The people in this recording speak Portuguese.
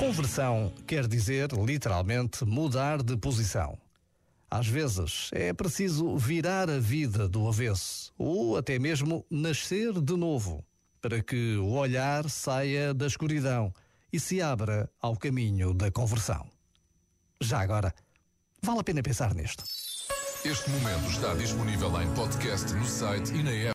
Conversão quer dizer, literalmente, mudar de posição. Às vezes é preciso virar a vida do avesso ou até mesmo nascer de novo para que o olhar saia da escuridão e se abra ao caminho da conversão. Já agora, vale a pena pensar nisto. Este momento está disponível em podcast no site e na app.